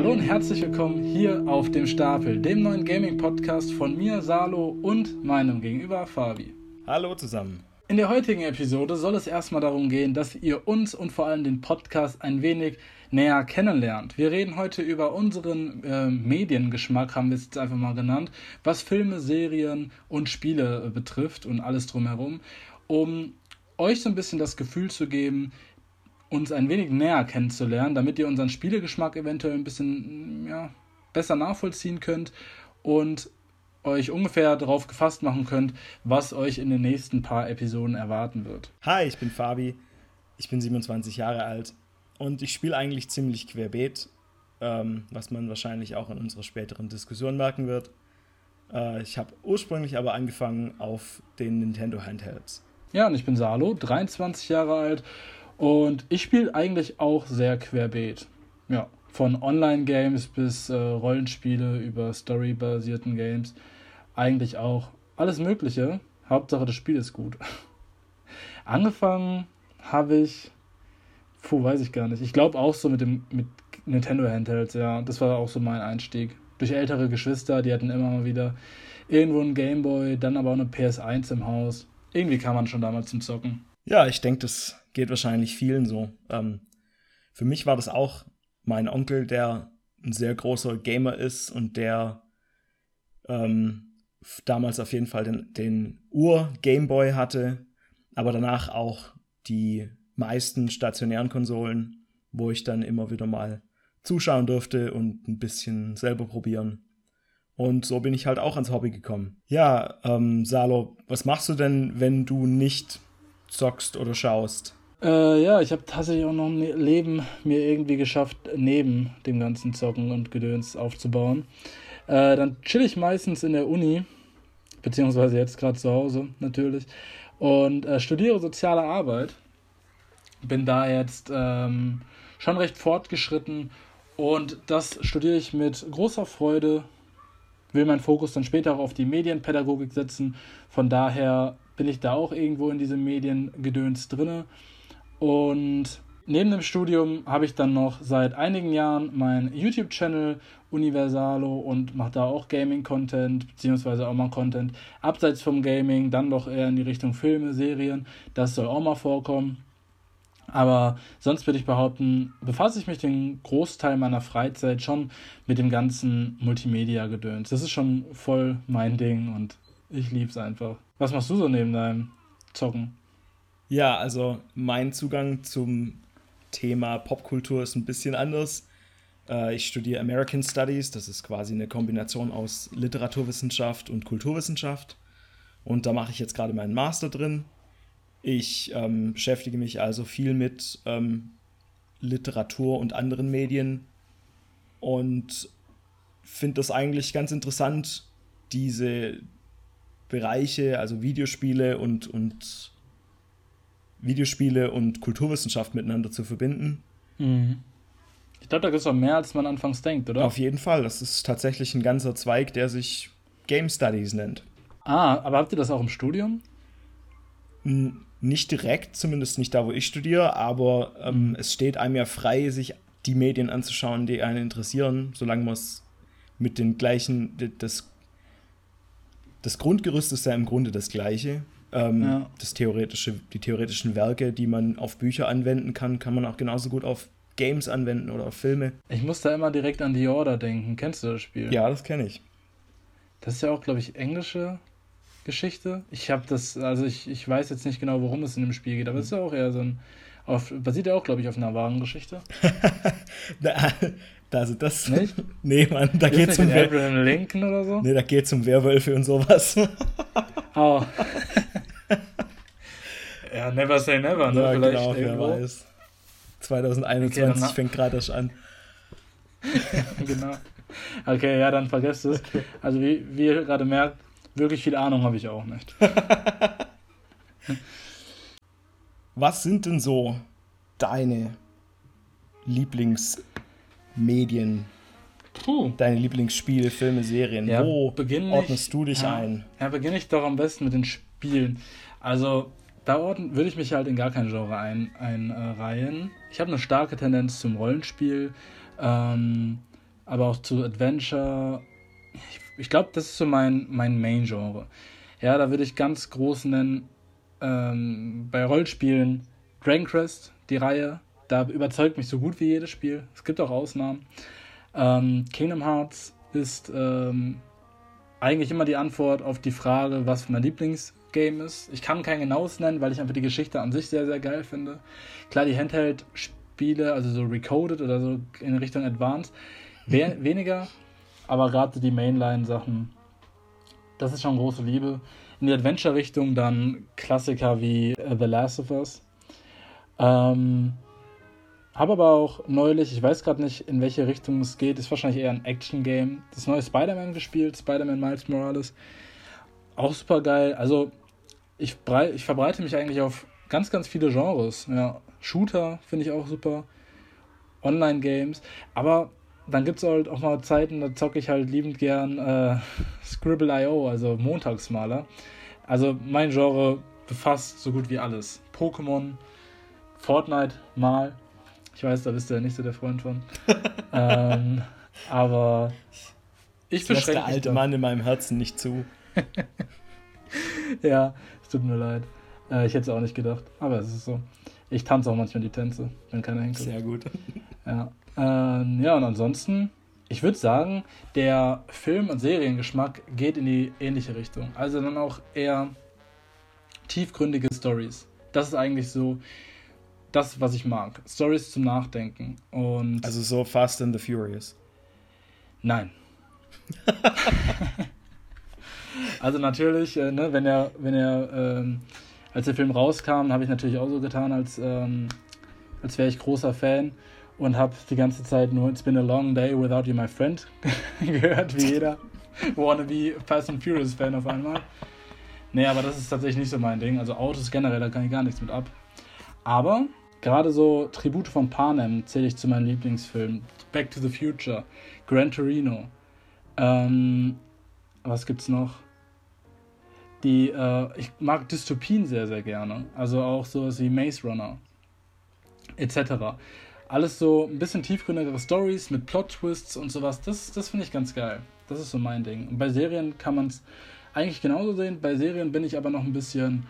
Hallo und herzlich willkommen hier auf dem Stapel, dem neuen Gaming-Podcast von mir, Salo und meinem Gegenüber, Fabi. Hallo zusammen. In der heutigen Episode soll es erstmal darum gehen, dass ihr uns und vor allem den Podcast ein wenig näher kennenlernt. Wir reden heute über unseren äh, Mediengeschmack, haben wir es jetzt einfach mal genannt, was Filme, Serien und Spiele äh, betrifft und alles drumherum, um euch so ein bisschen das Gefühl zu geben, uns ein wenig näher kennenzulernen, damit ihr unseren Spielegeschmack eventuell ein bisschen ja, besser nachvollziehen könnt und euch ungefähr darauf gefasst machen könnt, was euch in den nächsten paar Episoden erwarten wird. Hi, ich bin Fabi. Ich bin 27 Jahre alt und ich spiele eigentlich ziemlich querbeet, ähm, was man wahrscheinlich auch in unserer späteren Diskussion merken wird. Äh, ich habe ursprünglich aber angefangen auf den Nintendo Handhelds. Ja, und ich bin Salo, 23 Jahre alt und ich spiele eigentlich auch sehr querbeet. Ja, von Online-Games bis äh, Rollenspiele über Story-basierten Games. Eigentlich auch alles Mögliche. Hauptsache, das Spiel ist gut. Angefangen habe ich, puh, weiß ich gar nicht. Ich glaube auch so mit dem mit Nintendo Handhelds, ja. Das war auch so mein Einstieg. Durch ältere Geschwister, die hatten immer mal wieder irgendwo einen Gameboy, dann aber auch eine PS1 im Haus. Irgendwie kam man schon damals zum Zocken. Ja, ich denke, das geht wahrscheinlich vielen so. Ähm, für mich war das auch mein Onkel, der ein sehr großer Gamer ist und der ähm, damals auf jeden Fall den, den Ur-Gameboy hatte, aber danach auch die meisten stationären Konsolen, wo ich dann immer wieder mal zuschauen durfte und ein bisschen selber probieren. Und so bin ich halt auch ans Hobby gekommen. Ja, ähm, Salo, was machst du denn, wenn du nicht zockst oder schaust? Äh, ja, ich habe tatsächlich auch noch ein Leben mir irgendwie geschafft, neben dem ganzen Zocken und Gedöns aufzubauen. Äh, dann chill ich meistens in der Uni, beziehungsweise jetzt gerade zu Hause natürlich, und äh, studiere soziale Arbeit. Bin da jetzt ähm, schon recht fortgeschritten und das studiere ich mit großer Freude. Will meinen Fokus dann später auch auf die Medienpädagogik setzen. Von daher bin ich da auch irgendwo in diesem Mediengedöns drinne. Und neben dem Studium habe ich dann noch seit einigen Jahren meinen YouTube-Channel Universalo und mache da auch Gaming-Content, beziehungsweise auch mal Content abseits vom Gaming, dann doch eher in die Richtung Filme, Serien. Das soll auch mal vorkommen. Aber sonst würde ich behaupten, befasse ich mich den Großteil meiner Freizeit schon mit dem ganzen Multimedia-Gedöns. Das ist schon voll mein Ding und ich liebe es einfach. Was machst du so neben deinem Zocken? Ja, also mein Zugang zum Thema Popkultur ist ein bisschen anders. Äh, ich studiere American Studies, das ist quasi eine Kombination aus Literaturwissenschaft und Kulturwissenschaft. Und da mache ich jetzt gerade meinen Master drin. Ich ähm, beschäftige mich also viel mit ähm, Literatur und anderen Medien und finde das eigentlich ganz interessant, diese Bereiche, also Videospiele und, und Videospiele und Kulturwissenschaft miteinander zu verbinden. Mhm. Ich glaube, da gibt es auch mehr, als man anfangs denkt, oder? Auf jeden Fall. Das ist tatsächlich ein ganzer Zweig, der sich Game Studies nennt. Ah, aber habt ihr das auch im Studium? N nicht direkt, zumindest nicht da, wo ich studiere, aber ähm, es steht einem ja frei, sich die Medien anzuschauen, die einen interessieren, solange man es mit den gleichen, das, das Grundgerüst ist ja im Grunde das gleiche. Ähm, ja. das theoretische, die theoretischen Werke, die man auf Bücher anwenden kann, kann man auch genauso gut auf Games anwenden oder auf Filme. Ich muss da immer direkt an The Order denken. Kennst du das Spiel? Ja, das kenne ich. Das ist ja auch, glaube ich, englische Geschichte. Ich habe das, also ich, ich weiß jetzt nicht genau, worum es in dem Spiel geht, aber es ist ja auch eher so ein, auf, basiert ja auch, glaube ich, auf einer wahren Geschichte. also das. Nicht? Nee, Mann, da geht es um Abraham Lincoln oder so? Nee, da geht es um Werwölfe und sowas. oh. ja, never say never, ne? Ja, Vielleicht genau, irgendwo. wer weiß. 2021 okay, fängt gerade erst an. genau. Okay, ja, dann vergesst es. Okay. Also wie, wie ihr gerade merkt, wirklich viel Ahnung habe ich auch nicht. Was sind denn so deine Lieblingsmedien? Puh. Deine Lieblingsspiele, Filme, Serien? Ja, Wo ordnest ich, du dich ja, ein? Ja, beginne ich doch am besten mit den Spielen. Also, da würde ich mich halt in gar kein Genre einreihen. Ein, äh, ich habe eine starke Tendenz zum Rollenspiel. Ähm, aber auch zu Adventure. Ich, ich glaube, das ist so mein, mein Main-Genre. Ja, da würde ich ganz groß nennen, ähm, bei Rollspielen Dragon Quest, die Reihe. Da überzeugt mich so gut wie jedes Spiel. Es gibt auch Ausnahmen. Ähm, Kingdom Hearts ist ähm, eigentlich immer die Antwort auf die Frage, was mein Lieblingsgame ist. Ich kann kein genaues nennen, weil ich einfach die Geschichte an sich sehr, sehr geil finde. Klar, die Handheld-Spiele, also so Recoded oder so in Richtung Advanced, we weniger, aber gerade die Mainline-Sachen, das ist schon große Liebe. In die Adventure-Richtung dann Klassiker wie uh, The Last of Us. Ähm, habe aber auch neulich, ich weiß gerade nicht, in welche Richtung es geht, ist wahrscheinlich eher ein Action-Game, das neue Spider-Man gespielt, Spider-Man Miles Morales. Auch super geil. Also, ich, ich verbreite mich eigentlich auf ganz, ganz viele Genres. Ja, Shooter finde ich auch super. Online-Games. Aber dann gibt es halt auch mal Zeiten, da zocke ich halt liebend gern äh, Scribble.io, also Montagsmaler. Also mein Genre befasst so gut wie alles. Pokémon, Fortnite mal, ich weiß, da bist du ja nicht so der Freund von. ähm, aber ich beschränke der alte. Mann in meinem Herzen nicht zu. ja, tut mir leid. Äh, ich hätte es auch nicht gedacht, aber es ist so. Ich tanze auch manchmal die Tänze, wenn keiner hinkommt. Sehr gut. Ja, ähm, ja und ansonsten, ich würde sagen, der Film- und Seriengeschmack geht in die ähnliche Richtung. Also dann auch eher tiefgründige Stories. Das ist eigentlich so das, was ich mag. Stories zum Nachdenken. Und also so Fast and the Furious. Nein. also natürlich, äh, ne, wenn er, wenn er, ähm, als der Film rauskam, habe ich natürlich auch so getan, als, ähm, als wäre ich großer Fan und habe die ganze Zeit nur It's been a long day without you, my friend gehört, wie jeder wannabe Fast and Furious Fan auf einmal. Nee, aber das ist tatsächlich nicht so mein Ding. Also Autos generell, da kann ich gar nichts mit ab. Aber Gerade so Tribute von Panem zähle ich zu meinen Lieblingsfilmen. Back to the Future, Gran Torino. Ähm, was gibt's noch? Die, äh, ich mag Dystopien sehr, sehr gerne. Also auch sowas wie Maze Runner. Etc. Alles so ein bisschen tiefgründigere Stories mit Plot-Twists und sowas. Das, das finde ich ganz geil. Das ist so mein Ding. Und bei Serien kann man es eigentlich genauso sehen. Bei Serien bin ich aber noch ein bisschen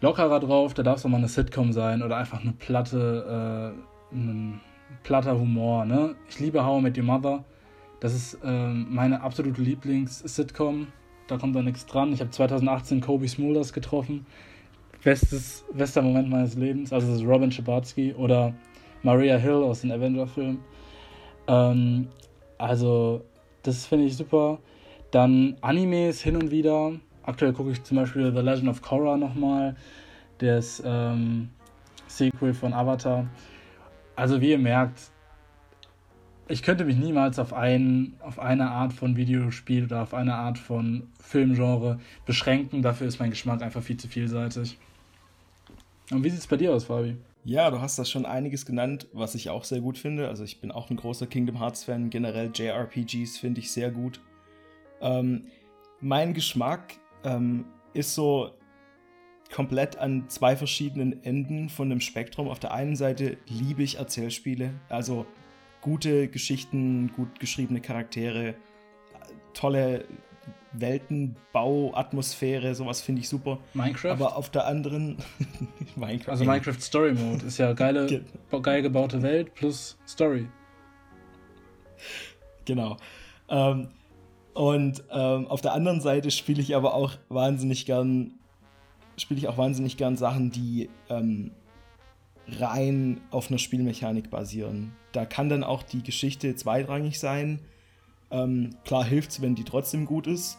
lockerer drauf, da darf es auch mal eine Sitcom sein oder einfach eine platte, äh, ein platter Humor. Ne? Ich liebe How I Met Your Mother. Das ist äh, meine absolute Lieblings-Sitcom. Da kommt da nichts dran. Ich habe 2018 Kobe Smulders getroffen. Bestes, bester Moment meines Lebens. Also das ist Robin Schabatsky oder Maria Hill aus den Avenger-Filmen. Ähm, also, das finde ich super. Dann Animes hin und wieder. Aktuell gucke ich zum Beispiel The Legend of Korra nochmal, das ähm, Sequel von Avatar. Also wie ihr merkt, ich könnte mich niemals auf, ein, auf eine Art von Videospiel oder auf eine Art von Filmgenre beschränken. Dafür ist mein Geschmack einfach viel zu vielseitig. Und wie sieht es bei dir aus, Fabi? Ja, du hast das schon einiges genannt, was ich auch sehr gut finde. Also ich bin auch ein großer Kingdom Hearts-Fan. Generell JRPGs finde ich sehr gut. Ähm, mein Geschmack ähm, ist so komplett an zwei verschiedenen Enden von dem Spektrum. Auf der einen Seite liebe ich Erzählspiele, also gute Geschichten, gut geschriebene Charaktere, tolle Weltenbau, Atmosphäre, sowas finde ich super. Minecraft? Aber auf der anderen. Minecraft. Also Minecraft Story Mode ist ja geile, geil gebaute Welt plus Story. Genau. Ähm, und ähm, auf der anderen Seite spiele ich aber auch wahnsinnig gern, spiele ich auch wahnsinnig gern Sachen, die ähm, rein auf einer Spielmechanik basieren. Da kann dann auch die Geschichte zweitrangig sein. Ähm, klar hilft es, wenn die trotzdem gut ist.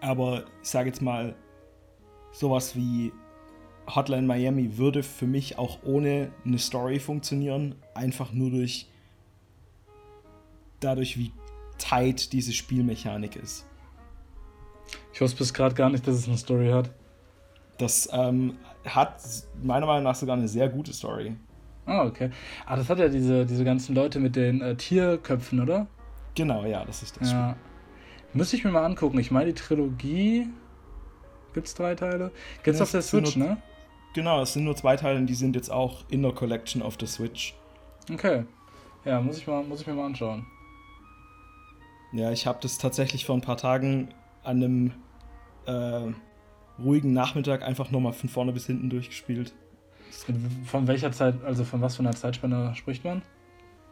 Aber ich sage jetzt mal, sowas wie Hotline Miami würde für mich auch ohne eine Story funktionieren. Einfach nur durch dadurch, wie tight diese Spielmechanik ist. Ich wusste bis gerade gar nicht, dass es eine Story hat. Das ähm, hat meiner Meinung nach sogar eine sehr gute Story. Ah, okay. Ah, das hat ja diese, diese ganzen Leute mit den äh, Tierköpfen, oder? Genau, ja, das ist das. Ja. Müsste ich mir mal angucken. Ich meine, die Trilogie. Gibt es drei Teile? Gibt es auf der Switch, nur, ne? Genau, es sind nur zwei Teile und die sind jetzt auch in der Collection auf der Switch. Okay. Ja, muss ich, mal, muss ich mir mal anschauen. Ja, ich habe das tatsächlich vor ein paar Tagen an einem äh, ruhigen Nachmittag einfach nochmal von vorne bis hinten durchgespielt. Von welcher Zeit, also von was für einer Zeitspanne spricht man?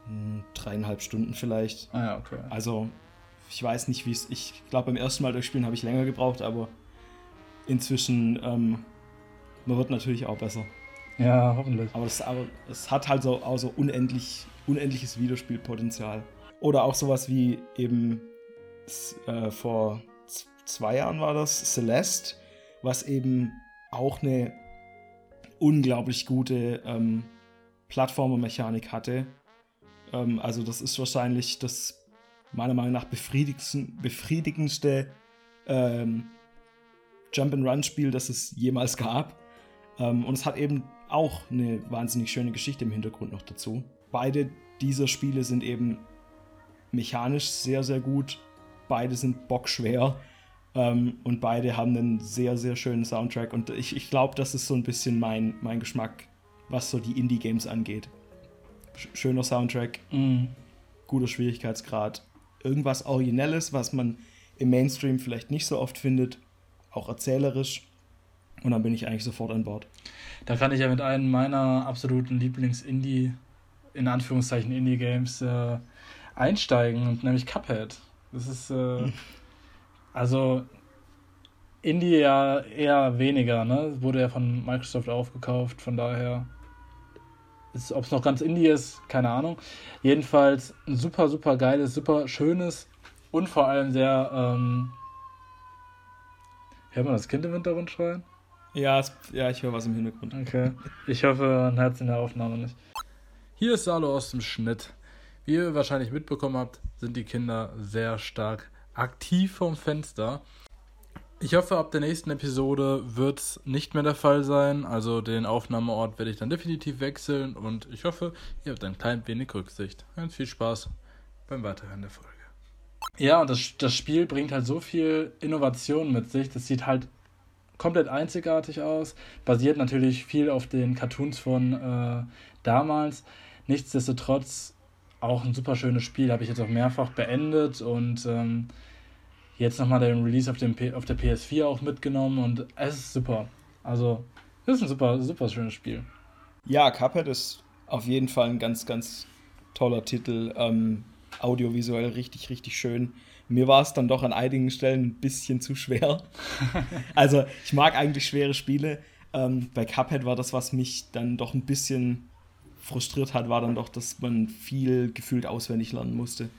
Hm, dreieinhalb Stunden vielleicht. Ah ja, okay. Also, ich weiß nicht, wie es. Ich glaube, beim ersten Mal durchspielen habe ich länger gebraucht, aber inzwischen, ähm, man wird natürlich auch besser. Ja, hoffentlich. Aber es aber, hat halt so, auch so unendlich, unendliches Wiederspielpotenzial. Oder auch sowas wie eben äh, vor zwei Jahren war das, Celeste, was eben auch eine unglaublich gute ähm, Plattformermechanik hatte. Ähm, also das ist wahrscheinlich das meiner Meinung nach befriedigendste ähm, Jump-and-Run-Spiel, das es jemals gab. Ähm, und es hat eben auch eine wahnsinnig schöne Geschichte im Hintergrund noch dazu. Beide dieser Spiele sind eben mechanisch sehr, sehr gut. Beide sind bockschwer. Ähm, und beide haben einen sehr, sehr schönen Soundtrack. Und ich, ich glaube, das ist so ein bisschen mein, mein Geschmack, was so die Indie-Games angeht. Schöner Soundtrack, mm. guter Schwierigkeitsgrad, irgendwas Originelles, was man im Mainstream vielleicht nicht so oft findet, auch erzählerisch. Und dann bin ich eigentlich sofort an Bord. Da kann ich ja mit einem meiner absoluten Lieblings-Indie, in Anführungszeichen Indie-Games, äh, einsteigen, nämlich Cuphead. Das ist, äh, also Indie ja eher weniger, ne? Wurde ja von Microsoft aufgekauft, von daher. Ob es noch ganz Indie ist, keine Ahnung. Jedenfalls ein super, super geiles, super schönes und vor allem sehr. Ähm, hört man das Kind im Hintergrund schreien? Ja, es, ja ich höre was im Hintergrund. Okay. Ich hoffe, ein Herz in der Aufnahme nicht. Hier ist Salo aus dem Schnitt. Wie ihr wahrscheinlich mitbekommen habt, sind die Kinder sehr stark aktiv vom Fenster. Ich hoffe, ab der nächsten Episode wird es nicht mehr der Fall sein. Also den Aufnahmeort werde ich dann definitiv wechseln und ich hoffe, ihr habt ein klein wenig Rücksicht. Und viel Spaß beim Weiterhören der Folge. Ja, und das, das Spiel bringt halt so viel Innovation mit sich. Das sieht halt komplett einzigartig aus. Basiert natürlich viel auf den Cartoons von äh, damals. Nichtsdestotrotz auch ein super schönes Spiel. Habe ich jetzt auch mehrfach beendet und ähm, jetzt nochmal den Release auf, dem P auf der PS4 auch mitgenommen und es ist super. Also, es ist ein super, super schönes Spiel. Ja, Cuphead ist auf jeden Fall ein ganz, ganz toller Titel. Ähm, audiovisuell richtig, richtig schön. Mir war es dann doch an einigen Stellen ein bisschen zu schwer. also, ich mag eigentlich schwere Spiele. Ähm, bei Cuphead war das, was mich dann doch ein bisschen frustriert hat, war dann doch, dass man viel gefühlt auswendig lernen musste.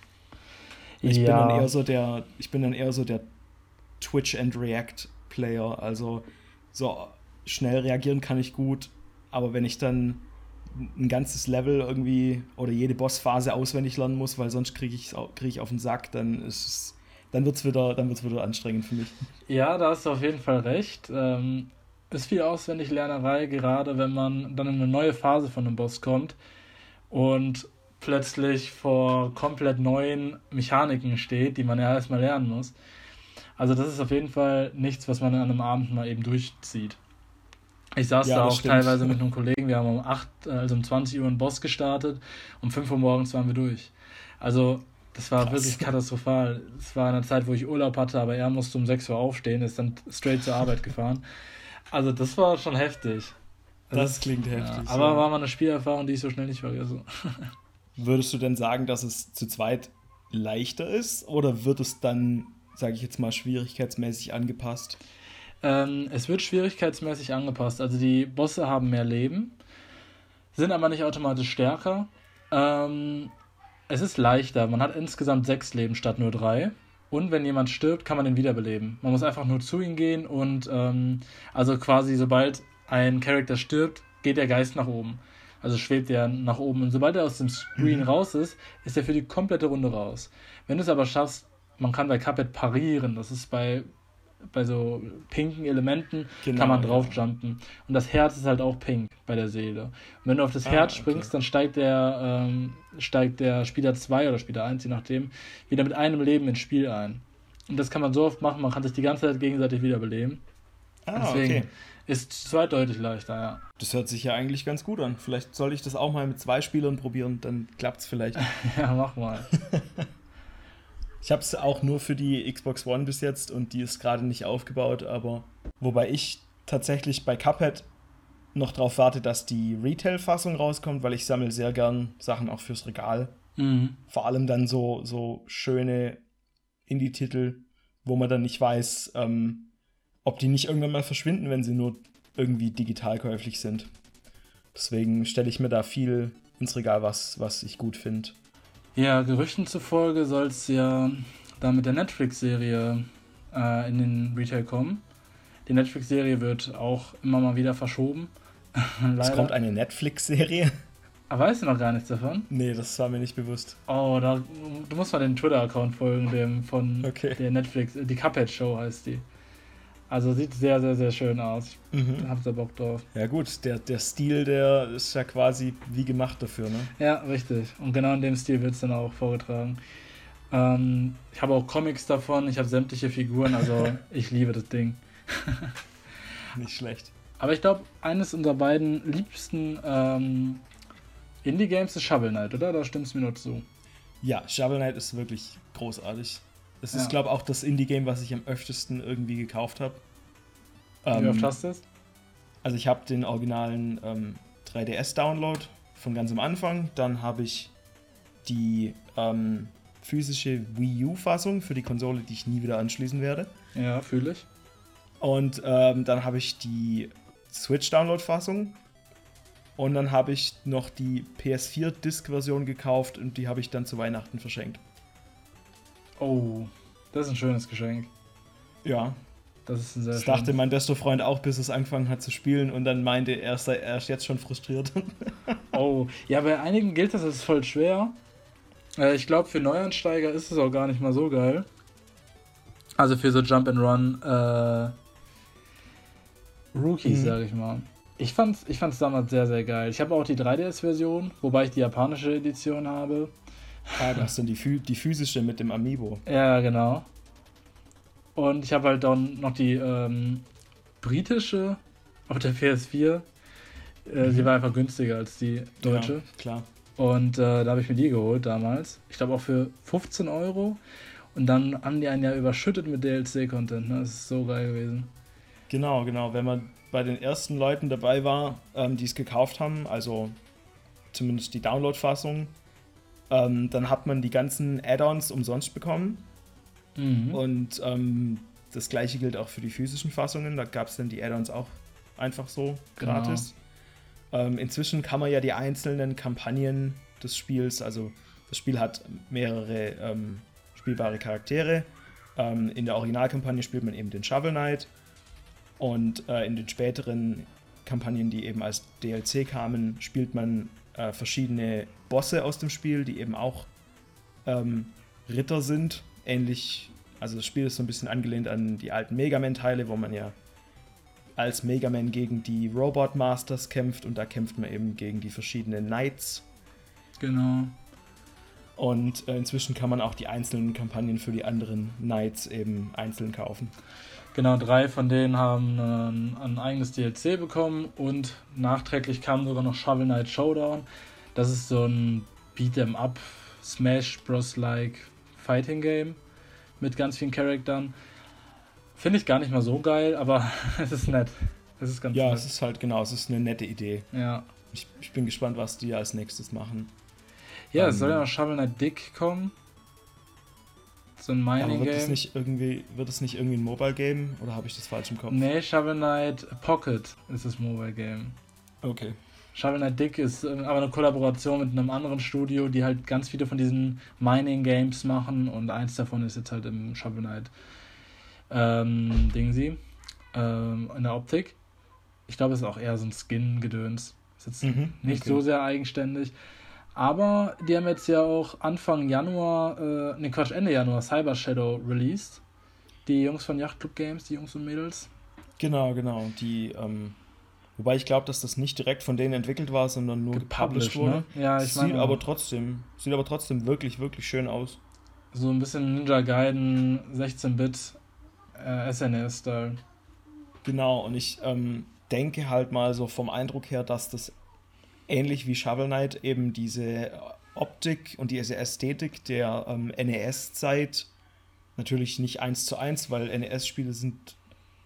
Ich ja. bin dann eher so der, ich bin dann eher so der Twitch and React Player. Also so schnell reagieren kann ich gut, aber wenn ich dann ein ganzes Level irgendwie oder jede Bossphase auswendig lernen muss, weil sonst kriege ich krieg ich auf den Sack, dann ist es, dann wird's wieder, dann wird's wieder anstrengend für mich. Ja, da hast du auf jeden Fall recht. Ähm, ist viel Auswendiglernerei, gerade wenn man dann in eine neue Phase von einem Boss kommt und plötzlich vor komplett neuen Mechaniken steht, die man ja erstmal lernen muss. Also das ist auf jeden Fall nichts, was man an einem Abend mal eben durchzieht. Ich saß ja, da auch stimmt. teilweise mit einem Kollegen, wir haben um 8, also um 20 Uhr einen Boss gestartet, um 5 Uhr morgens waren wir durch. Also das war Krass. wirklich katastrophal. Es war eine Zeit, wo ich Urlaub hatte, aber er musste um 6 Uhr aufstehen, ist dann straight zur Arbeit gefahren. Also das war schon heftig. Also, das klingt heftig. Ja, aber ja. war mal eine Spielerfahrung, die ich so schnell nicht vergesse. Würdest du denn sagen, dass es zu zweit leichter ist oder wird es dann, sage ich jetzt mal, schwierigkeitsmäßig angepasst? Ähm, es wird schwierigkeitsmäßig angepasst. Also die Bosse haben mehr Leben, sind aber nicht automatisch stärker. Ähm, es ist leichter. Man hat insgesamt sechs Leben statt nur drei. Und wenn jemand stirbt, kann man ihn wiederbeleben. Man muss einfach nur zu ihm gehen und ähm, also quasi sobald ein Charakter stirbt, geht der Geist nach oben. Also schwebt er nach oben. Und sobald er aus dem Screen mhm. raus ist, ist er für die komplette Runde raus. Wenn du es aber schaffst, man kann bei Cuphead parieren. Das ist bei, bei so pinken Elementen, genau, kann man draufjumpen. Ja. Und das Herz ist halt auch pink bei der Seele. Und wenn du auf das ah, Herz springst, okay. dann steigt der, ähm, steigt der Spieler 2 oder Spieler 1, je nachdem, wieder mit einem Leben ins Spiel ein. Und das kann man so oft machen, man kann sich die ganze Zeit gegenseitig wiederbeleben. Ah, Deswegen okay. ist zweideutig leichter, ja. Das hört sich ja eigentlich ganz gut an. Vielleicht soll ich das auch mal mit zwei Spielern probieren, dann klappt es vielleicht. ja, mach mal. Ich habe es auch nur für die Xbox One bis jetzt und die ist gerade nicht aufgebaut, aber wobei ich tatsächlich bei Cuphead noch darauf warte, dass die Retail-Fassung rauskommt, weil ich sammle sehr gern Sachen auch fürs Regal. Mhm. Vor allem dann so, so schöne Indie-Titel, wo man dann nicht weiß, ähm, ob die nicht irgendwann mal verschwinden, wenn sie nur irgendwie digital käuflich sind. Deswegen stelle ich mir da viel ins Regal, was, was ich gut finde. Ja, Gerüchten zufolge soll es ja da mit der Netflix-Serie äh, in den Retail kommen. Die Netflix-Serie wird auch immer mal wieder verschoben. es kommt eine Netflix-Serie. Aber weißt du noch gar nichts davon? Nee, das war mir nicht bewusst. Oh, da, du musst mal den Twitter-Account folgen, dem von okay. der Netflix, die Cuphead-Show heißt die. Also sieht sehr, sehr, sehr schön aus. Mhm. Habt ihr Bock drauf. Ja gut, der, der Stil, der ist ja quasi wie gemacht dafür, ne? Ja, richtig. Und genau in dem Stil wird es dann auch vorgetragen. Ähm, ich habe auch Comics davon, ich habe sämtliche Figuren, also ich liebe das Ding. Nicht schlecht. Aber ich glaube, eines unserer beiden liebsten ähm, Indie-Games ist Shovel Knight, oder? Da stimmst du mir nur zu. Ja, Shovel Knight ist wirklich großartig. Es ist, glaube ich, auch das Indie-Game, was ich am öftesten irgendwie gekauft habe. Wie ähm, oft hast du es? Also ich habe den originalen ähm, 3DS-Download von ganz am Anfang. Dann habe ich die ähm, physische Wii U-Fassung für die Konsole, die ich nie wieder anschließen werde. Ja, fühle ich. Und ähm, dann habe ich die Switch-Download-Fassung. Und dann habe ich noch die PS4-Disc-Version gekauft und die habe ich dann zu Weihnachten verschenkt. Oh, das ist ein schönes Geschenk. Ja. Das ist ein sehr Das dachte mein bester Freund auch, bis es angefangen hat zu spielen und dann meinte er, sei erst jetzt schon frustriert. oh, ja, bei einigen gilt das als voll schwer. Äh, ich glaube, für Neuansteiger ist es auch gar nicht mal so geil. Also für so Jump and Run äh, Rookies, mhm. sag ich mal. Ich fand's, ich fand's damals sehr, sehr geil. Ich habe auch die 3DS-Version, wobei ich die japanische Edition habe. Ah, das sind die, die physische mit dem Amiibo. Ja, genau. Und ich habe halt dann noch die ähm, britische auf der PS4. Äh, mhm. Sie war einfach günstiger als die deutsche. Ja, klar. Und äh, da habe ich mir die geholt damals. Ich glaube auch für 15 Euro. Und dann haben die einen ja überschüttet mit DLC-Content. Ne? Das ist so geil gewesen. Genau, genau. Wenn man bei den ersten Leuten dabei war, ähm, die es gekauft haben, also zumindest die Download-Fassung, ähm, dann hat man die ganzen Add-ons umsonst bekommen. Mhm. Und ähm, das gleiche gilt auch für die physischen Fassungen. Da gab es dann die Add-ons auch einfach so gratis. Genau. Ähm, inzwischen kann man ja die einzelnen Kampagnen des Spiels, also das Spiel hat mehrere ähm, spielbare Charaktere. Ähm, in der Originalkampagne spielt man eben den Shovel Knight. Und äh, in den späteren Kampagnen, die eben als DLC kamen, spielt man äh, verschiedene Bosse aus dem Spiel, die eben auch ähm, Ritter sind. Ähnlich, also das Spiel ist so ein bisschen angelehnt an die alten Mega Man-Teile, wo man ja als Mega Man gegen die Robot Masters kämpft und da kämpft man eben gegen die verschiedenen Knights. Genau. Und äh, inzwischen kann man auch die einzelnen Kampagnen für die anderen Knights eben einzeln kaufen. Genau, drei von denen haben ein, ein eigenes DLC bekommen und nachträglich kam sogar noch Shovel Knight Showdown. Das ist so ein Beat'em Up, Smash Bros-like Fighting Game mit ganz vielen Charakteren. Finde ich gar nicht mal so geil, aber es ist nett. Es ist ganz ja, nett. es ist halt genau, es ist eine nette Idee. Ja. Ich, ich bin gespannt, was die als nächstes machen. Ja, ähm, es soll ja noch Shovel Knight Dick kommen. So ein Mining Game. Wird es nicht irgendwie, wird es nicht irgendwie ein Mobile Game oder habe ich das falsch im Kopf? Nee, Shovel Knight Pocket ist das Mobile Game. Okay. Shovel Knight Dick ist äh, aber eine Kollaboration mit einem anderen Studio, die halt ganz viele von diesen Mining Games machen und eins davon ist jetzt halt im Shovel Knight ähm, Dingsy ähm, in der Optik. Ich glaube, es ist auch eher so ein Skin-Gedöns. Ist jetzt mhm, nicht okay. so sehr eigenständig. Aber die haben jetzt ja auch Anfang Januar, äh, ne Quatsch, Ende Januar Cyber Shadow released. Die Jungs von Yachtclub Games, die Jungs und Mädels. Genau, genau. Die, ähm, wobei ich glaube, dass das nicht direkt von denen entwickelt war, sondern nur gepublished wurde. Ne? Ja, ich sieht meine, aber trotzdem, sieht aber trotzdem wirklich, wirklich schön aus. So ein bisschen Ninja Gaiden 16-Bit äh, SNES-Style. Genau, und ich ähm, denke halt mal so vom Eindruck her, dass das ähnlich wie Shovel Knight eben diese Optik und diese Ästhetik der ähm, NES-Zeit Natürlich nicht eins zu eins, weil NES-Spiele sind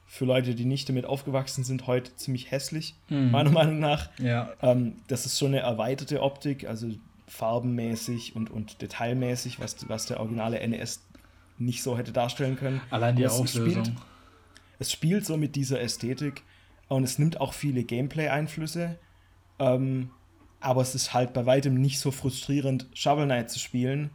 für Leute, die nicht damit aufgewachsen sind, heute ziemlich hässlich, mhm. meiner Meinung nach. Ja. Ähm, das ist schon eine erweiterte Optik, also farbenmäßig und, und detailmäßig, was, was der originale NES nicht so hätte darstellen können. Allein die es Auflösung. Spielt, es spielt so mit dieser Ästhetik und es nimmt auch viele Gameplay-Einflüsse. Ähm, aber es ist halt bei weitem nicht so frustrierend, Shovel Knight zu spielen,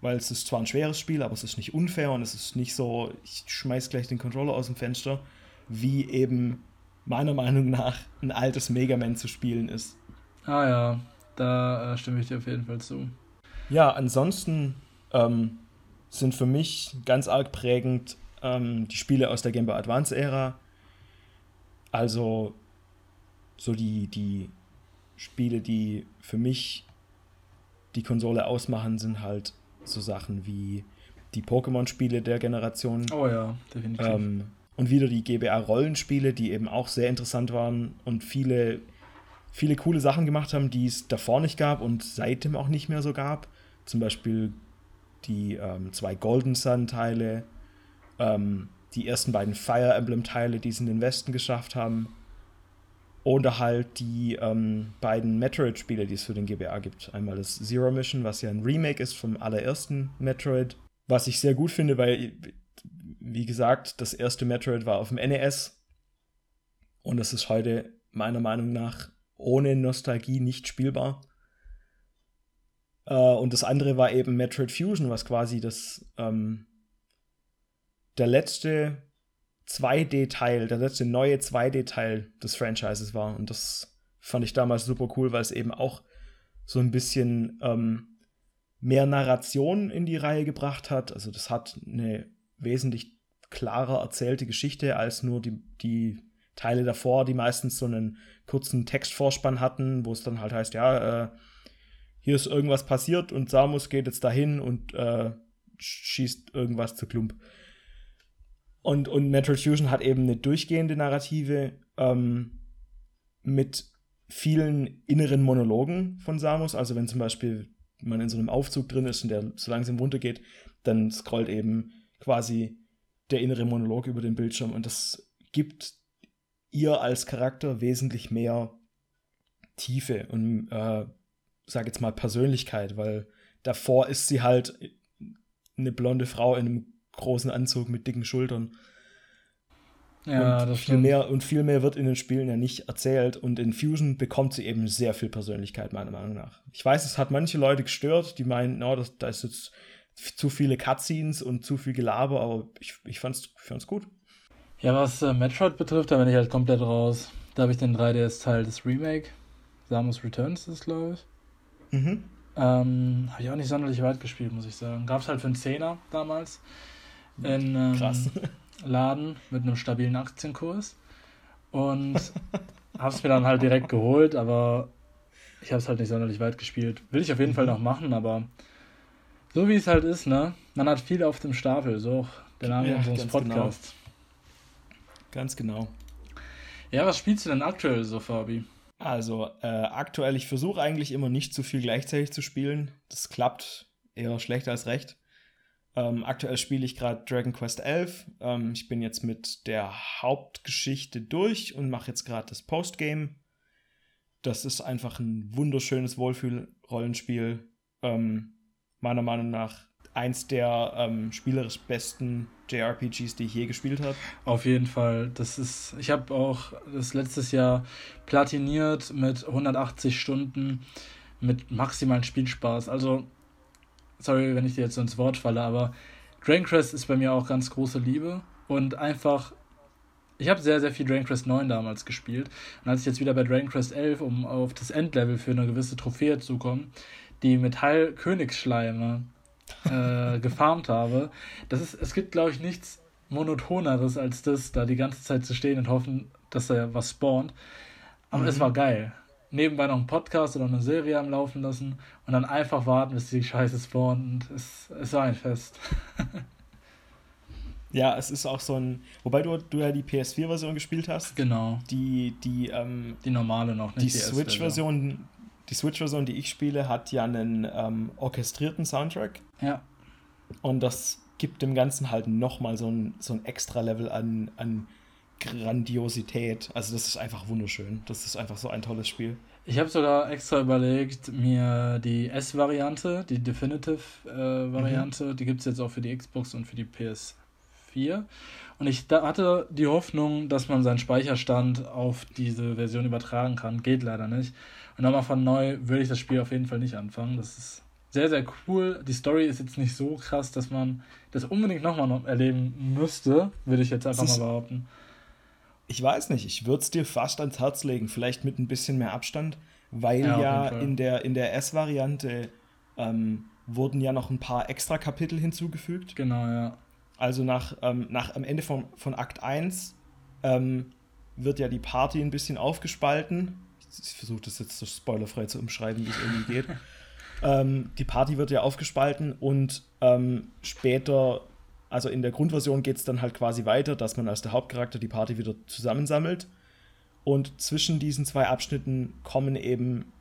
weil es ist zwar ein schweres Spiel, aber es ist nicht unfair und es ist nicht so, ich schmeiß gleich den Controller aus dem Fenster, wie eben meiner Meinung nach ein altes Mega Man zu spielen ist. Ah ja, da äh, stimme ich dir auf jeden Fall zu. Ja, ansonsten ähm, sind für mich ganz arg prägend ähm, die Spiele aus der Game Boy Advance-Ära. Also so die, die Spiele, die für mich die Konsole ausmachen, sind halt so Sachen wie die Pokémon-Spiele der Generation. Oh ja, definitiv. Ähm, und wieder die GBA-Rollenspiele, die eben auch sehr interessant waren und viele, viele coole Sachen gemacht haben, die es davor nicht gab und seitdem auch nicht mehr so gab. Zum Beispiel die ähm, zwei Golden Sun-Teile, ähm, die ersten beiden Fire Emblem-Teile, die es in den Westen geschafft haben. Oder halt die ähm, beiden Metroid-Spiele, die es für den GBA gibt. Einmal das Zero Mission, was ja ein Remake ist vom allerersten Metroid. Was ich sehr gut finde, weil, wie gesagt, das erste Metroid war auf dem NES. Und das ist heute meiner Meinung nach ohne Nostalgie nicht spielbar. Äh, und das andere war eben Metroid Fusion, was quasi das ähm, der letzte 2D-Teil, der letzte neue 2D-Teil des Franchises war. Und das fand ich damals super cool, weil es eben auch so ein bisschen ähm, mehr Narration in die Reihe gebracht hat. Also das hat eine wesentlich klarer erzählte Geschichte als nur die, die Teile davor, die meistens so einen kurzen Textvorspann hatten, wo es dann halt heißt, ja, äh, hier ist irgendwas passiert und Samus geht jetzt dahin und äh, schießt irgendwas zu Klump. Und, und Metroid Fusion hat eben eine durchgehende Narrative ähm, mit vielen inneren Monologen von Samus. Also wenn zum Beispiel man in so einem Aufzug drin ist und der so langsam runtergeht, dann scrollt eben quasi der innere Monolog über den Bildschirm und das gibt ihr als Charakter wesentlich mehr Tiefe und äh, sag jetzt mal Persönlichkeit, weil davor ist sie halt eine blonde Frau in einem großen Anzug mit dicken Schultern. Ja, und das viel mehr und viel mehr wird in den Spielen ja nicht erzählt und in Fusion bekommt sie eben sehr viel Persönlichkeit meiner Meinung nach. Ich weiß, es hat manche Leute gestört, die meinen, no, das, da ist jetzt zu viele Cutscenes und zu viel Gelaber, aber ich, ich fand's, ich fand's gut. Ja, was äh, Metroid betrifft, da bin ich halt komplett raus. Da habe ich den 3DS-Teil des Remake. Samus Returns ist, glaube ich. Mhm. Ähm, habe ich auch nicht sonderlich weit gespielt, muss ich sagen. Gab es halt für einen Zehner damals in ähm, Laden mit einem stabilen Aktienkurs und habe es mir dann halt direkt geholt, aber ich habe es halt nicht sonderlich weit gespielt. Will ich auf jeden Fall noch machen, aber so wie es halt ist, ne? Man hat viel auf dem Stapel, so auch der Name ja, unseres genau. Podcasts. Genau. Ganz genau. Ja, was spielst du denn aktuell so, Fabi? Also, äh, aktuell, ich versuche eigentlich immer nicht zu viel gleichzeitig zu spielen. Das klappt eher schlecht als recht. Ähm, aktuell spiele ich gerade Dragon Quest 11. Ähm, ich bin jetzt mit der Hauptgeschichte durch und mache jetzt gerade das Postgame. Das ist einfach ein wunderschönes Wohlfühl-Rollenspiel. Ähm, meiner Meinung nach eins der ähm, spielerisch besten JRPGs, die ich je gespielt habe. Auf jeden Fall. Das ist, ich habe auch das letztes Jahr platiniert mit 180 Stunden mit maximalen Spielspaß. Also sorry, wenn ich dir jetzt so ins Wort falle, aber Dragon Quest ist bei mir auch ganz große Liebe und einfach ich habe sehr, sehr viel Dragon Quest 9 damals gespielt. Und als ich jetzt wieder bei Dragon Quest 11, um auf das Endlevel für eine gewisse Trophäe zu kommen, die Metall-Königsschleime äh, gefarmt habe, das ist, es gibt, glaube ich, nichts monotoneres als das, da die ganze Zeit zu stehen und hoffen, dass da was spawnt. Aber mhm. es war geil nebenbei noch einen Podcast oder eine Serie am Laufen lassen und dann einfach warten, bis die Scheiße spawnt und es, es war ein Fest. ja, es ist auch so ein, wobei du, du ja die PS4-Version gespielt hast. Genau. Die, die, ähm, die normale noch, nicht die, die Switch-Version, die Switch-Version, die ich spiele, hat ja einen ähm, orchestrierten Soundtrack. Ja. Und das gibt dem Ganzen halt nochmal so ein, so ein extra Level an, an Grandiosität. Also das ist einfach wunderschön. Das ist einfach so ein tolles Spiel. Ich habe sogar extra überlegt, mir die S-Variante, die Definitive-Variante, äh, mhm. die gibt es jetzt auch für die Xbox und für die PS4. Und ich hatte die Hoffnung, dass man seinen Speicherstand auf diese Version übertragen kann. Geht leider nicht. Und nochmal von neu würde ich das Spiel auf jeden Fall nicht anfangen. Das ist sehr, sehr cool. Die Story ist jetzt nicht so krass, dass man das unbedingt nochmal noch erleben müsste, würde ich jetzt einfach mal behaupten ich weiß nicht, ich würde es dir fast ans Herz legen, vielleicht mit ein bisschen mehr Abstand, weil ja, ja in der, in der S-Variante ähm, wurden ja noch ein paar extra Kapitel hinzugefügt. Genau, ja. Also nach, ähm, nach am Ende von, von Akt 1 ähm, wird ja die Party ein bisschen aufgespalten. Ich versuche das jetzt so spoilerfrei zu umschreiben, wie es irgendwie geht. Ähm, die Party wird ja aufgespalten und ähm, später also in der Grundversion geht es dann halt quasi weiter, dass man als der Hauptcharakter die Party wieder zusammensammelt. Und zwischen diesen zwei Abschnitten kommen eben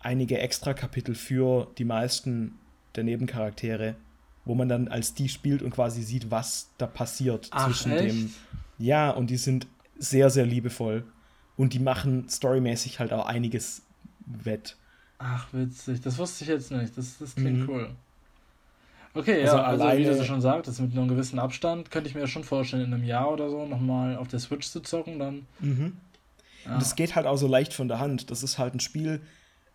einige Extra-Kapitel für die meisten der Nebencharaktere, wo man dann als die spielt und quasi sieht, was da passiert Ach, zwischen echt? dem. Ja, und die sind sehr, sehr liebevoll. Und die machen storymäßig halt auch einiges wett. Ach, witzig. Das wusste ich jetzt nicht. Das, das klingt mhm. cool. Okay, also ja, also wie du schon sagtest, mit einem gewissen Abstand könnte ich mir schon vorstellen, in einem Jahr oder so nochmal auf der Switch zu zocken, dann. Mhm. Ja. Und das geht halt auch so leicht von der Hand. Das ist halt ein Spiel,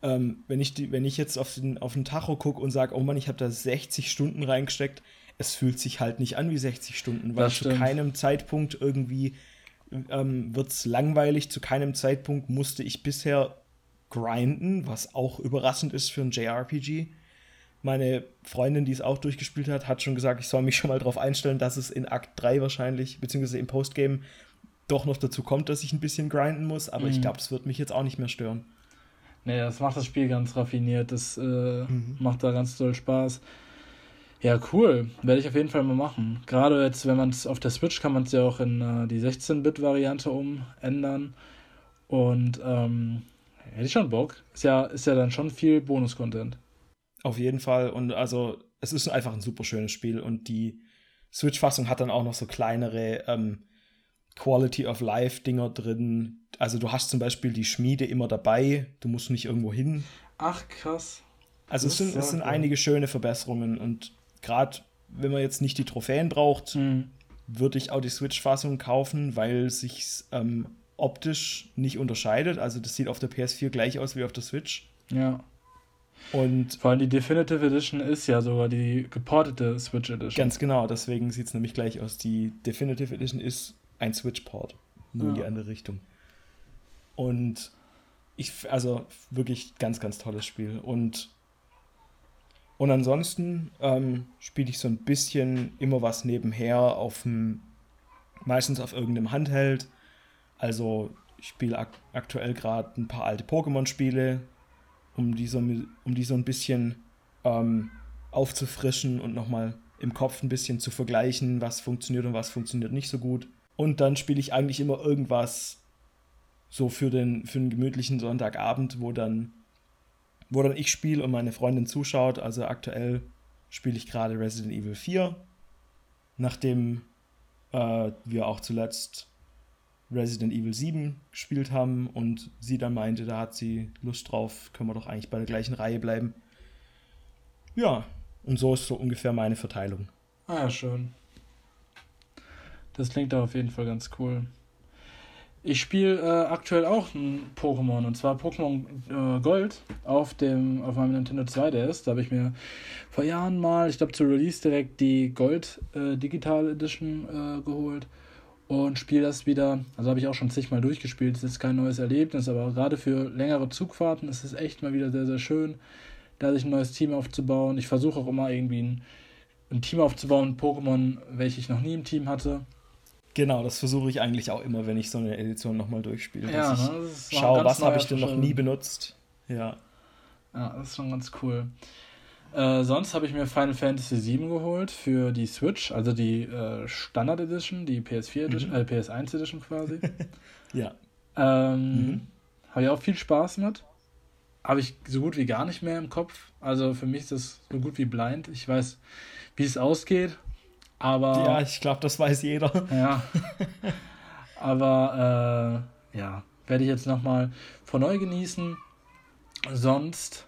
ähm, wenn, ich die, wenn ich jetzt auf den, auf den Tacho gucke und sage, oh Mann, ich habe da 60 Stunden reingesteckt, es fühlt sich halt nicht an wie 60 Stunden, weil zu keinem Zeitpunkt irgendwie ähm, wird es langweilig, zu keinem Zeitpunkt musste ich bisher grinden, was auch überraschend ist für ein JRPG. Meine Freundin, die es auch durchgespielt hat, hat schon gesagt, ich soll mich schon mal darauf einstellen, dass es in Akt 3 wahrscheinlich, beziehungsweise im Postgame, doch noch dazu kommt, dass ich ein bisschen grinden muss. Aber mhm. ich glaube, das wird mich jetzt auch nicht mehr stören. Nee, das macht das Spiel ganz raffiniert. Das äh, mhm. macht da ganz toll Spaß. Ja, cool. Werde ich auf jeden Fall mal machen. Gerade jetzt, wenn man es auf der Switch kann man es ja auch in äh, die 16-Bit-Variante umändern. Und ähm, hätte ich schon Bock. Ist ja, ist ja dann schon viel Bonus-Content. Auf jeden Fall. Und also, es ist einfach ein super schönes Spiel. Und die Switch-Fassung hat dann auch noch so kleinere ähm, Quality of Life-Dinger drin. Also, du hast zum Beispiel die Schmiede immer dabei. Du musst nicht irgendwo hin. Ach, krass. Also, es sind, es sind einige schöne Verbesserungen. Und gerade wenn man jetzt nicht die Trophäen braucht, mhm. würde ich auch die Switch-Fassung kaufen, weil sich ähm, optisch nicht unterscheidet. Also, das sieht auf der PS4 gleich aus wie auf der Switch. Ja. Und Vor allem die Definitive Edition ist ja sogar die geportete Switch Edition. Ganz genau, deswegen sieht es nämlich gleich aus. Die Definitive Edition ist ein Switch-Port, nur ja. in die andere Richtung. Und ich, also wirklich ganz, ganz tolles Spiel. Und, und ansonsten ähm, spiele ich so ein bisschen immer was nebenher auf dem, meistens auf irgendeinem Handheld. Also ich spiele ak aktuell gerade ein paar alte Pokémon-Spiele, um die so, um die so ein bisschen ähm, aufzufrischen und nochmal im Kopf ein bisschen zu vergleichen, was funktioniert und was funktioniert nicht so gut. Und dann spiele ich eigentlich immer irgendwas so für den, für den gemütlichen Sonntagabend, wo dann, wo dann ich spiele und meine Freundin zuschaut. Also aktuell spiele ich gerade Resident Evil 4, nachdem äh, wir auch zuletzt Resident Evil 7 gespielt haben und sie dann meinte, da hat sie Lust drauf, können wir doch eigentlich bei der gleichen Reihe bleiben. Ja, und so ist so ungefähr meine Verteilung. Ah ja, schön. Das klingt da auf jeden Fall ganz cool. Ich spiele äh, aktuell auch ein Pokémon und zwar Pokémon äh, Gold auf dem auf meinem Nintendo 2DS. Da habe ich mir vor Jahren mal, ich glaube zu Release direkt die Gold äh, Digital Edition äh, geholt und spiele das wieder. Also habe ich auch schon zigmal durchgespielt. Das ist kein neues Erlebnis, aber gerade für längere Zugfahrten ist es echt mal wieder sehr, sehr schön, da sich ein neues Team aufzubauen. Ich versuche auch immer irgendwie ein, ein Team aufzubauen, Pokémon, welche ich noch nie im Team hatte. Genau, das versuche ich eigentlich auch immer, wenn ich so eine Edition nochmal durchspiele. Ja, ne? Schau, was habe ich denn noch nie benutzt. Ja. Ja, das ist schon ganz cool. Äh, sonst habe ich mir Final Fantasy VII geholt für die Switch, also die äh, Standard Edition, die PS4 Edition, mhm. äh, PS1 Edition quasi. ja. Ähm, mhm. Habe ich auch viel Spaß mit. Habe ich so gut wie gar nicht mehr im Kopf. Also für mich ist das so gut wie blind. Ich weiß, wie es ausgeht, Aber. Ja, ich glaube, das weiß jeder. Ja. Aber äh, ja, werde ich jetzt nochmal von neu genießen. Sonst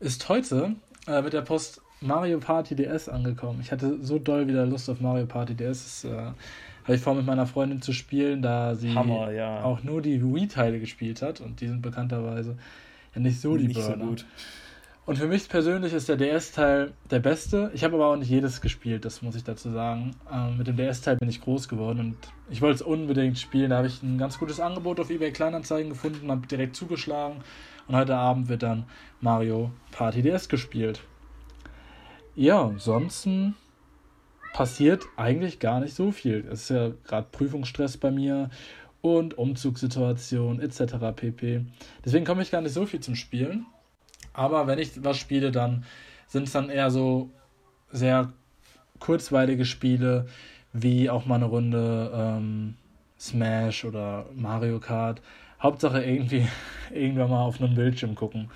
ist heute äh, mit der Post Mario Party DS angekommen. Ich hatte so doll wieder Lust auf Mario Party DS. Das, äh, habe ich vor, mit meiner Freundin zu spielen, da sie Hammer, ja. auch nur die Wii-Teile gespielt hat und die sind bekannterweise ja nicht so die Nicht so Burner. gut. Und für mich persönlich ist der DS-Teil der beste. Ich habe aber auch nicht jedes gespielt, das muss ich dazu sagen. Ähm, mit dem DS-Teil bin ich groß geworden und ich wollte es unbedingt spielen. Da habe ich ein ganz gutes Angebot auf eBay Kleinanzeigen gefunden, habe direkt zugeschlagen. Und heute Abend wird dann Mario Party DS gespielt. Ja, ansonsten passiert eigentlich gar nicht so viel. Es ist ja gerade Prüfungsstress bei mir und Umzugssituation etc. pp. Deswegen komme ich gar nicht so viel zum Spielen. Aber wenn ich was spiele, dann sind es dann eher so sehr kurzweilige Spiele, wie auch mal eine Runde ähm, Smash oder Mario Kart. Hauptsache irgendwie irgendwann mal auf einem Bildschirm gucken.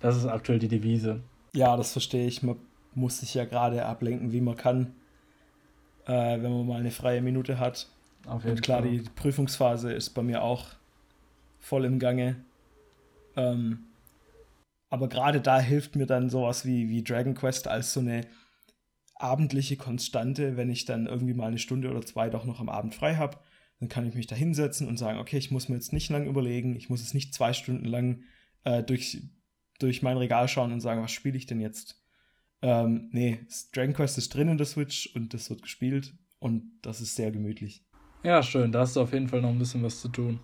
Das ist aktuell die Devise. Ja, das verstehe ich. Man muss sich ja gerade ablenken, wie man kann, äh, wenn man mal eine freie Minute hat. Auf jeden Und klar, Fall. die Prüfungsphase ist bei mir auch voll im Gange. Ähm, aber gerade da hilft mir dann sowas wie, wie Dragon Quest als so eine abendliche Konstante, wenn ich dann irgendwie mal eine Stunde oder zwei doch noch am Abend frei habe, dann kann ich mich da hinsetzen und sagen, okay, ich muss mir jetzt nicht lang überlegen, ich muss jetzt nicht zwei Stunden lang äh, durch, durch mein Regal schauen und sagen, was spiele ich denn jetzt? Ähm, nee, Dragon Quest ist drin in der Switch und das wird gespielt und das ist sehr gemütlich. Ja, schön. Da hast du auf jeden Fall noch ein bisschen was zu tun.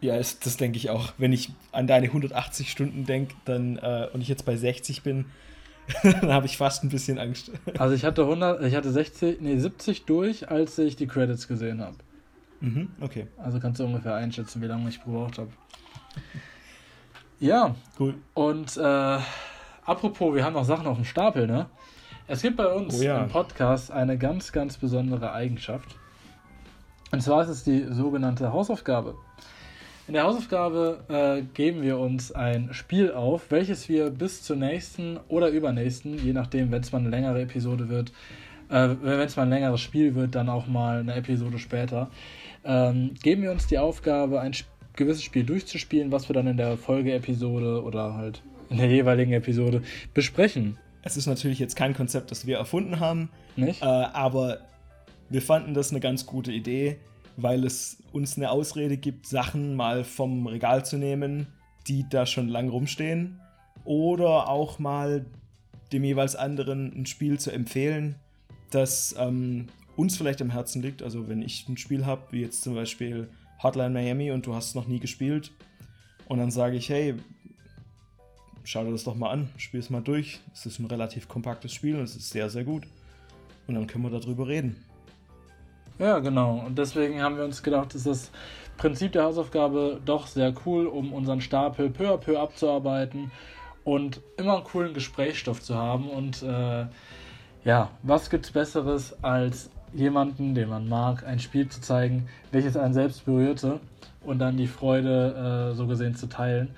Ja, das, das denke ich auch. Wenn ich an deine 180 Stunden denke, dann äh, und ich jetzt bei 60 bin, dann habe ich fast ein bisschen Angst. Also ich hatte 100, ich hatte 60, nee 70 durch, als ich die Credits gesehen habe. Mhm, okay, Also kannst du ungefähr einschätzen, wie lange ich gebraucht habe. Ja, cool. und äh, apropos, wir haben noch Sachen auf dem Stapel, ne? Es gibt bei uns Oh ja. im Podcast eine ganz, ganz besondere Eigenschaft. Und zwar ist es die sogenannte Hausaufgabe. In der Hausaufgabe äh, geben wir uns ein Spiel auf, welches wir bis zur nächsten oder übernächsten, je nachdem, wenn es mal eine längere Episode wird, äh, wenn es mal ein längeres Spiel wird, dann auch mal eine Episode später, ähm, geben wir uns die Aufgabe, ein gewisses Spiel durchzuspielen, was wir dann in der Folgeepisode oder halt in der jeweiligen Episode besprechen. Es ist natürlich jetzt kein Konzept, das wir erfunden haben, Nicht? äh, aber wir fanden das eine ganz gute Idee, weil es uns eine Ausrede gibt, Sachen mal vom Regal zu nehmen, die da schon lang rumstehen, oder auch mal dem jeweils anderen ein Spiel zu empfehlen, das ähm, uns vielleicht am Herzen liegt. Also wenn ich ein Spiel habe, wie jetzt zum Beispiel Hotline Miami und du hast es noch nie gespielt, und dann sage ich, hey, schau dir das doch mal an, spiel es mal durch. Es ist ein relativ kompaktes Spiel und es ist sehr, sehr gut. Und dann können wir darüber reden. Ja, genau. Und deswegen haben wir uns gedacht, ist das Prinzip der Hausaufgabe doch sehr cool, um unseren Stapel peu à peu abzuarbeiten und immer einen coolen Gesprächsstoff zu haben. Und äh, ja, was gibt's Besseres als jemanden, den man mag, ein Spiel zu zeigen, welches einen selbst berührte und dann die Freude äh, so gesehen zu teilen.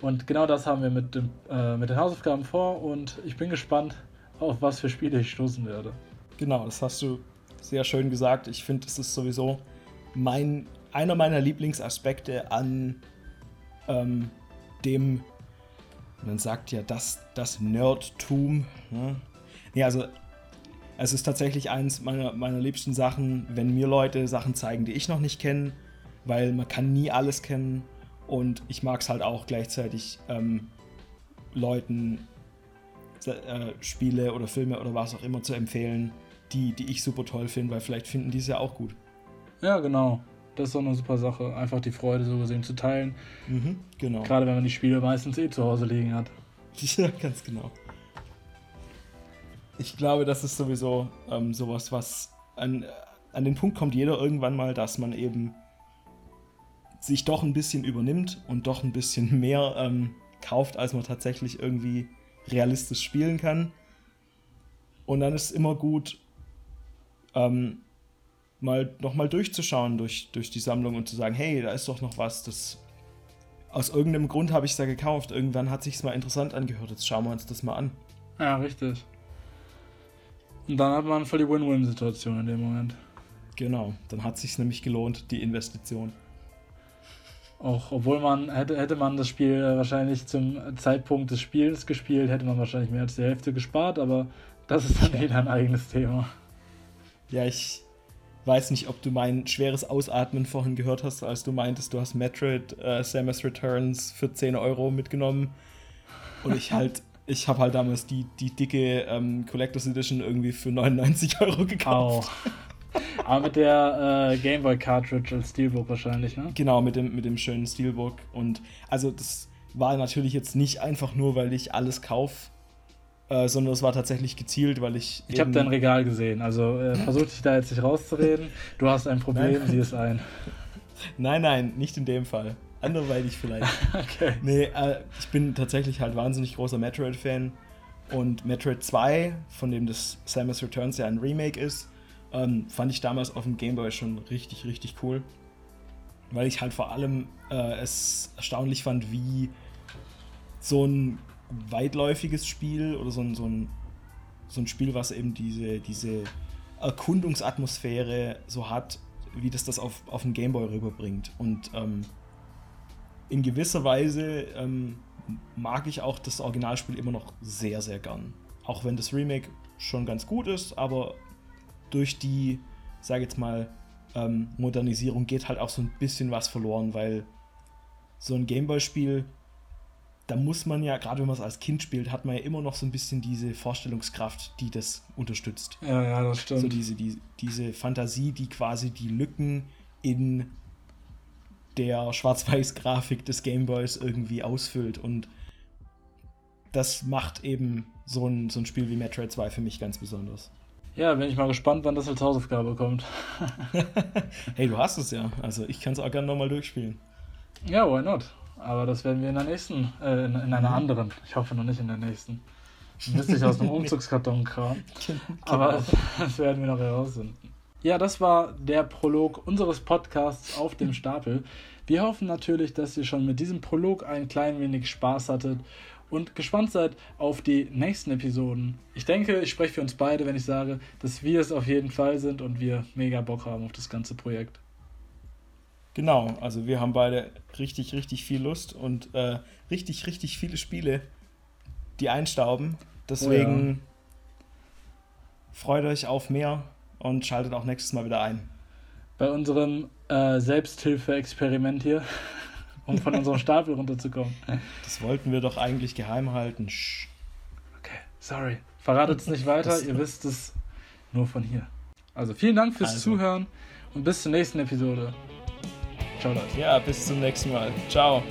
Und genau das haben wir mit, dem, äh, mit den Hausaufgaben vor und ich bin gespannt, auf was für Spiele ich stoßen werde. Genau, das hast du sehr schön gesagt. Ich finde, es ist sowieso mein, einer meiner Lieblingsaspekte an ähm, dem, man sagt ja, das, das Nerdtum. Ne? Ja, also es ist tatsächlich eins meiner, meiner liebsten Sachen, wenn mir Leute Sachen zeigen, die ich noch nicht kenne, weil man kann nie alles kennen und ich mag es halt auch gleichzeitig ähm, Leuten äh, Spiele oder Filme oder was auch immer zu empfehlen, die, die ich super toll finde, weil vielleicht finden die es ja auch gut. Ja, genau. Das ist doch eine super Sache, einfach die Freude so gesehen zu teilen. Mhm, genau. Gerade wenn man die Spiele meistens eh zu Hause liegen hat. Ja, ganz genau. Ich glaube, das ist sowieso ähm, sowas, was an, an den Punkt kommt jeder irgendwann mal, dass man eben sich doch ein bisschen übernimmt und doch ein bisschen mehr ähm, kauft, als man tatsächlich irgendwie realistisch spielen kann. Und dann ist es immer gut, ähm, mal nochmal durchzuschauen durch, durch die Sammlung und zu sagen, hey, da ist doch noch was, das aus irgendeinem Grund habe ich es da gekauft. Irgendwann hat sich mal interessant angehört. Jetzt schauen wir uns das mal an. Ja, richtig. Und dann hat man voll die Win-Win-Situation in dem Moment. Genau, dann hat sich nämlich gelohnt, die Investition. Auch obwohl man, hätte, hätte man das Spiel wahrscheinlich zum Zeitpunkt des Spiels gespielt, hätte man wahrscheinlich mehr als die Hälfte gespart, aber das ist dann wieder ein eigenes Thema. Ja, ich weiß nicht, ob du mein schweres Ausatmen vorhin gehört hast, als du meintest, du hast Metroid äh, Samus Returns für 10 Euro mitgenommen. Und ich halt, ich habe halt damals die, die dicke ähm, Collectors Edition irgendwie für 99 Euro gekauft. Au. Aber mit der äh, Gameboy Cartridge als Steelbook wahrscheinlich, ne? Genau, mit dem, mit dem schönen Steelbook. Und also das war natürlich jetzt nicht einfach nur, weil ich alles kaufe, äh, sondern es war tatsächlich gezielt, weil ich. Ich habe dein Regal gesehen, also äh, versuch dich da jetzt nicht rauszureden. Du hast ein Problem, sieh es ein. Nein, nein, nicht in dem Fall. Anderweitig vielleicht. okay. Nee, äh, ich bin tatsächlich halt wahnsinnig großer Metroid-Fan. Und Metroid 2, von dem das Samus Returns ja ein Remake ist, ähm, fand ich damals auf dem Game Boy schon richtig, richtig cool. Weil ich halt vor allem äh, es erstaunlich fand, wie so ein weitläufiges Spiel oder so ein, so ein, so ein Spiel, was eben diese, diese Erkundungsatmosphäre so hat, wie das das auf, auf den Gameboy rüberbringt. Und ähm, in gewisser Weise ähm, mag ich auch das Originalspiel immer noch sehr, sehr gern. Auch wenn das Remake schon ganz gut ist, aber durch die, sage jetzt mal, ähm, Modernisierung geht halt auch so ein bisschen was verloren, weil so ein Gameboy-Spiel, da muss man ja, gerade wenn man es als Kind spielt, hat man ja immer noch so ein bisschen diese Vorstellungskraft, die das unterstützt. Ja, ja, das stimmt. So diese, die, diese Fantasie, die quasi die Lücken in der Schwarz-Weiß-Grafik des Gameboys irgendwie ausfüllt. Und das macht eben so ein, so ein Spiel wie Metroid 2 für mich ganz besonders. Ja, bin ich mal gespannt, wann das als Hausaufgabe kommt. hey, du hast es ja. Also ich kann es auch gerne nochmal durchspielen. Ja, why not? Aber das werden wir in der nächsten, äh, in, in, einer anderen. Ich hoffe noch nicht in der nächsten. Müsste ich aus dem Umzugskarton kramen. Genau. Aber das werden wir noch herausfinden. Ja, das war der Prolog unseres Podcasts auf dem Stapel. Wir hoffen natürlich, dass ihr schon mit diesem Prolog ein klein wenig Spaß hattet und gespannt seid auf die nächsten Episoden. Ich denke, ich spreche für uns beide, wenn ich sage, dass wir es auf jeden Fall sind und wir mega Bock haben auf das ganze Projekt. Genau, also wir haben beide richtig, richtig viel Lust und äh, richtig, richtig viele Spiele, die einstauben. Deswegen oh ja. freut euch auf mehr und schaltet auch nächstes Mal wieder ein. Bei unserem äh, Selbsthilfe-Experiment hier um von unserem Stapel runterzukommen. Das wollten wir doch eigentlich geheim halten. Shh. Okay, sorry. Verratet es nicht weiter, ihr wisst es nur von hier. Also vielen Dank fürs also. Zuhören und bis zur nächsten Episode. Ciao Leute. Ja, bis zum nächsten Mal. Ciao.